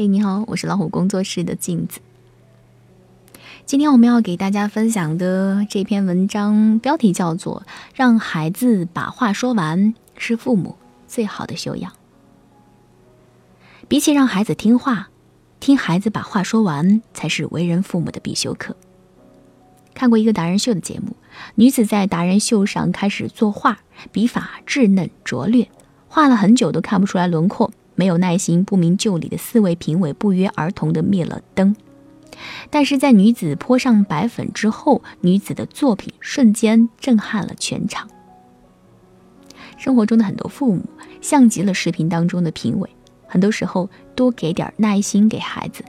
嘿，你好，我是老虎工作室的镜子。今天我们要给大家分享的这篇文章标题叫做《让孩子把话说完是父母最好的修养》。比起让孩子听话，听孩子把话说完才是为人父母的必修课。看过一个达人秀的节目，女子在达人秀上开始作画，笔法稚嫩拙劣，画了很久都看不出来轮廓，没有耐心、不明就里的四位评委不约而同地灭了灯。但是在女子泼上白粉之后，女子的作品瞬间震撼了全场。生活中的很多父母像极了视频当中的评委，很多时候多给点耐心给孩子，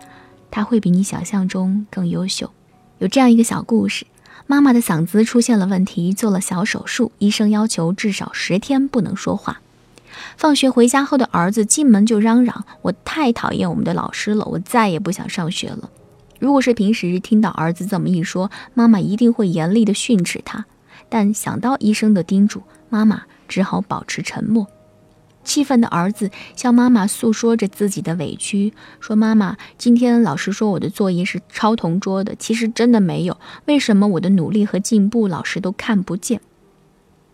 他会比你想象中更优秀。有这样一个小故事：妈妈的嗓子出现了问题，做了小手术，医生要求至少十天不能说话。放学回家后的儿子进门就嚷嚷：“我太讨厌我们的老师了，我再也不想上学了。”如果是平时听到儿子这么一说，妈妈一定会严厉的训斥他。但想到医生的叮嘱，妈妈只好保持沉默。气愤的儿子向妈妈诉说着自己的委屈，说：“妈妈，今天老师说我的作业是抄同桌的，其实真的没有。为什么我的努力和进步老师都看不见？”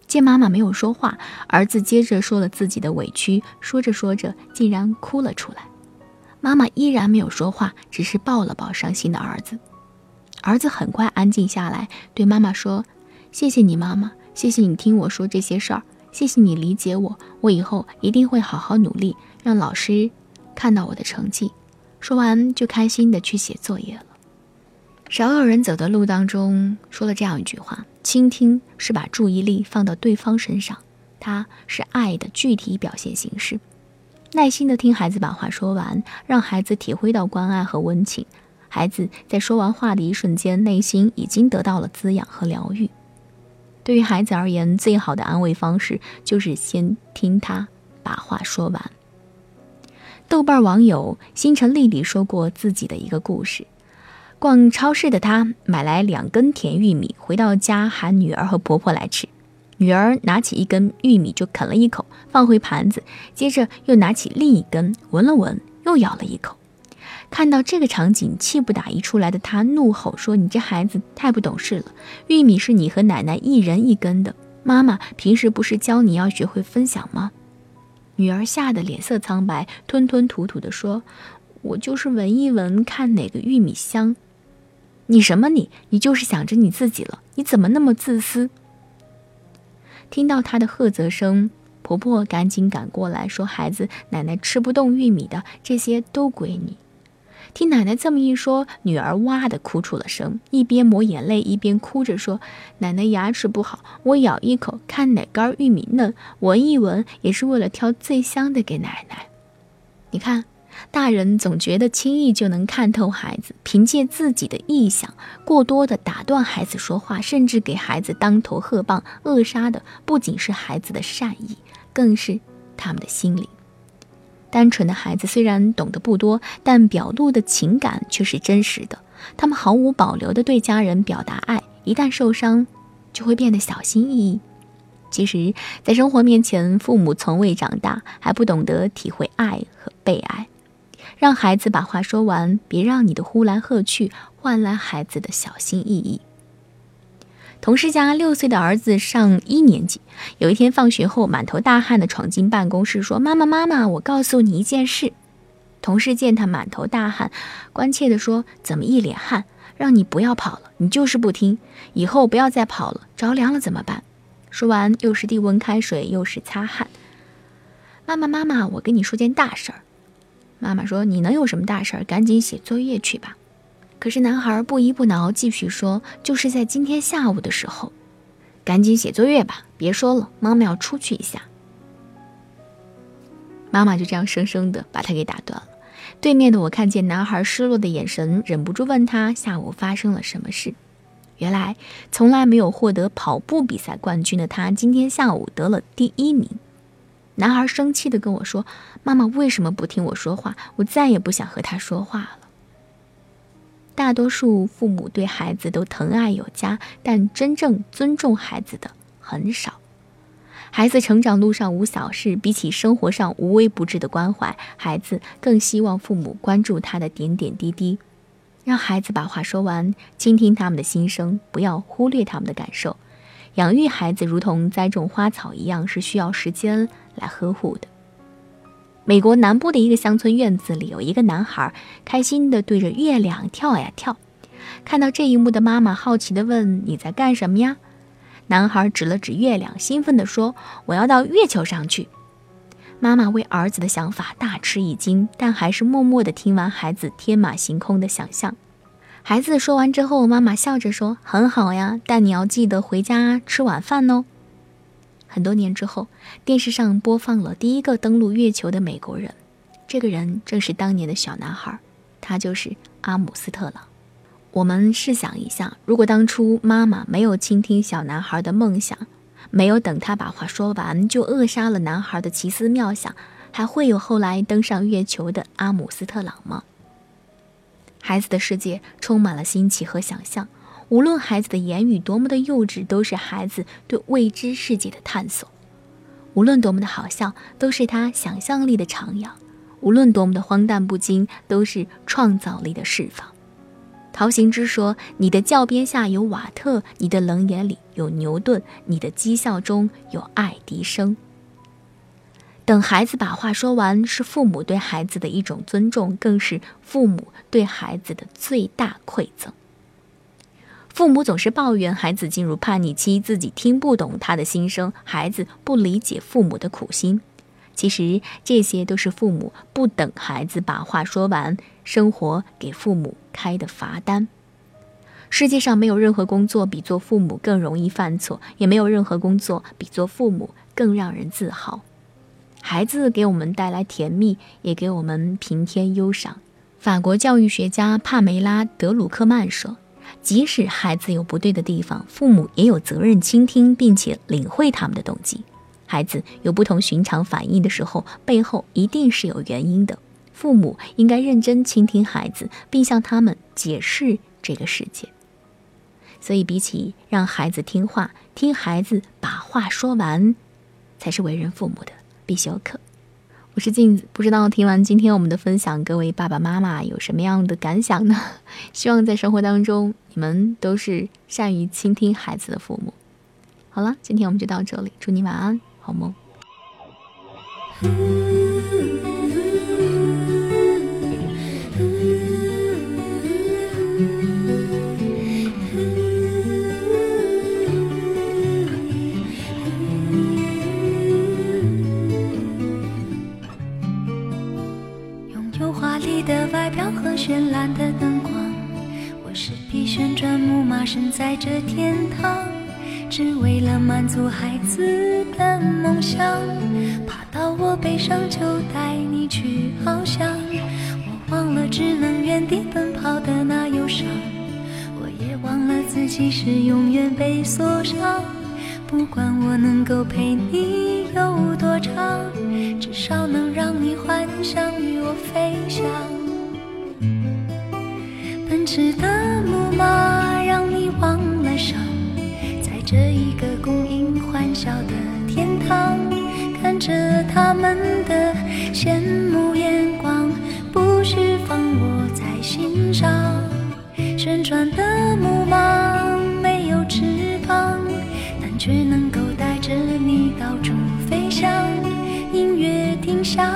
见妈妈没有说话，儿子接着说了自己的委屈，说着说着竟然哭了出来。妈妈依然没有说话，只是抱了抱伤心的儿子。儿子很快安静下来，对妈妈说：“谢谢你，妈妈，谢谢你听我说这些事儿，谢谢你理解我。我以后一定会好好努力，让老师看到我的成绩。”说完，就开心的去写作业了。少有人走的路当中说了这样一句话：“倾听是把注意力放到对方身上，它是爱的具体表现形式。”耐心的听孩子把话说完，让孩子体会到关爱和温情。孩子在说完话的一瞬间，内心已经得到了滋养和疗愈。对于孩子而言，最好的安慰方式就是先听他把话说完。豆瓣网友星辰丽丽说过自己的一个故事：逛超市的她买来两根甜玉米，回到家喊女儿和婆婆来吃。女儿拿起一根玉米就啃了一口，放回盘子，接着又拿起另一根闻了闻，又咬了一口。看到这个场景，气不打一处来的她怒吼说：“你这孩子太不懂事了！玉米是你和奶奶一人一根的，妈妈平时不是教你要学会分享吗？”女儿吓得脸色苍白，吞吞吐吐地说：“我就是闻一闻，看哪个玉米香。”你什么你？你就是想着你自己了？你怎么那么自私？听到她的喝责声，婆婆赶紧赶过来，说：“孩子，奶奶吃不动玉米的，这些都归你。”听奶奶这么一说，女儿哇的哭出了声，一边抹眼泪，一边哭着说：“奶奶牙齿不好，我咬一口，看哪根玉米嫩，闻一闻，也是为了挑最香的给奶奶。”你看。大人总觉得轻易就能看透孩子，凭借自己的臆想，过多的打断孩子说话，甚至给孩子当头喝棒，扼杀的不仅是孩子的善意，更是他们的心灵。单纯的孩子虽然懂得不多，但表露的情感却是真实的。他们毫无保留地对家人表达爱，一旦受伤，就会变得小心翼翼。其实，在生活面前，父母从未长大，还不懂得体会爱和被爱。让孩子把话说完，别让你的呼来喝去换来孩子的小心翼翼。同事家六岁的儿子上一年级，有一天放学后满头大汗的闯进办公室，说：“妈妈，妈妈，我告诉你一件事。”同事见他满头大汗，关切地说：“怎么一脸汗？让你不要跑了，你就是不听。以后不要再跑了，着凉了怎么办？”说完，又是递温开水，又是擦汗。妈妈，妈妈，我跟你说件大事儿。妈妈说：“你能有什么大事儿？赶紧写作业去吧。”可是男孩不依不挠，继续说：“就是在今天下午的时候，赶紧写作业吧，别说了，妈妈要出去一下。”妈妈就这样生生的把他给打断了。对面的我看见男孩失落的眼神，忍不住问他下午发生了什么事。原来从来没有获得跑步比赛冠军的他，今天下午得了第一名。男孩生气地跟我说：“妈妈为什么不听我说话？我再也不想和他说话了。”大多数父母对孩子都疼爱有加，但真正尊重孩子的很少。孩子成长路上无小事，比起生活上无微不至的关怀，孩子更希望父母关注他的点点滴滴。让孩子把话说完，倾听他们的心声，不要忽略他们的感受。养育孩子如同栽种花草一样，是需要时间来呵护的。美国南部的一个乡村院子里，有一个男孩开心地对着月亮跳呀跳。看到这一幕的妈妈好奇地问：“你在干什么呀？”男孩指了指月亮，兴奋地说：“我要到月球上去。”妈妈为儿子的想法大吃一惊，但还是默默地听完孩子天马行空的想象。孩子说完之后，妈妈笑着说：“很好呀，但你要记得回家吃晚饭哦。”很多年之后，电视上播放了第一个登陆月球的美国人，这个人正是当年的小男孩，他就是阿姆斯特朗。我们试想一下，如果当初妈妈没有倾听小男孩的梦想，没有等他把话说完就扼杀了男孩的奇思妙想，还会有后来登上月球的阿姆斯特朗吗？孩子的世界充满了新奇和想象，无论孩子的言语多么的幼稚，都是孩子对未知世界的探索；无论多么的好笑，都是他想象力的徜徉；无论多么的荒诞不经，都是创造力的释放。陶行知说：“你的教鞭下有瓦特，你的冷眼里有牛顿，你的讥笑中有爱迪生。”等孩子把话说完，是父母对孩子的一种尊重，更是父母对孩子的最大馈赠。父母总是抱怨孩子进入叛逆期，自己听不懂他的心声，孩子不理解父母的苦心。其实这些都是父母不等孩子把话说完，生活给父母开的罚单。世界上没有任何工作比做父母更容易犯错，也没有任何工作比做父母更让人自豪。孩子给我们带来甜蜜，也给我们平添忧伤。法国教育学家帕梅拉·德鲁克曼说：“即使孩子有不对的地方，父母也有责任倾听并且领会他们的动机。”孩子有不同寻常反应的时候，背后一定是有原因的。父母应该认真倾听孩子，并向他们解释这个世界。所以，比起让孩子听话，听孩子把话说完，才是为人父母的必修课。我是镜子，不知道听完今天我们的分享，各位爸爸妈妈有什么样的感想呢？希望在生活当中，你们都是善于倾听孩子的父母。好了，今天我们就到这里，祝你晚安。好梦。梦想，爬到我背上就带你去翱翔。我忘了只能原地奔跑的那忧伤，我也忘了自己是永远被锁上。不管我能够陪你有多长，至少能让你幻想与我飞翔。奔驰的木马让你忘了伤。在这一个他们的羡慕眼光，不需放我在心上。旋转的木马没有翅膀，但却能够带着你到处飞翔。音乐停下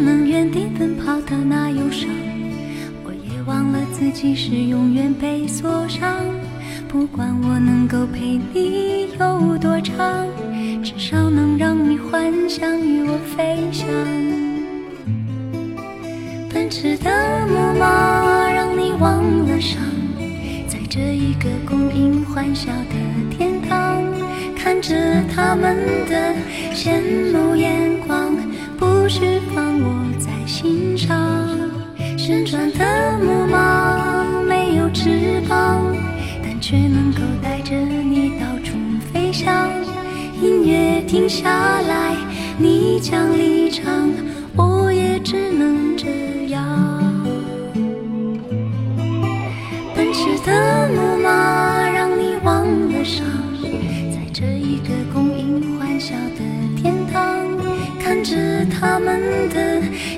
能原地奔跑的那忧伤。我也忘了自己是永远被锁上，不管我能够陪你有多长，至少能让你幻想与我飞翔。奔驰的木马，让你忘了伤。在这一个供应欢笑的天堂，看着他们的羡慕眼光，不需放我在心上。旋转的木马没有翅膀，但却能够带着你到处飞翔。音乐停下来，你将离场，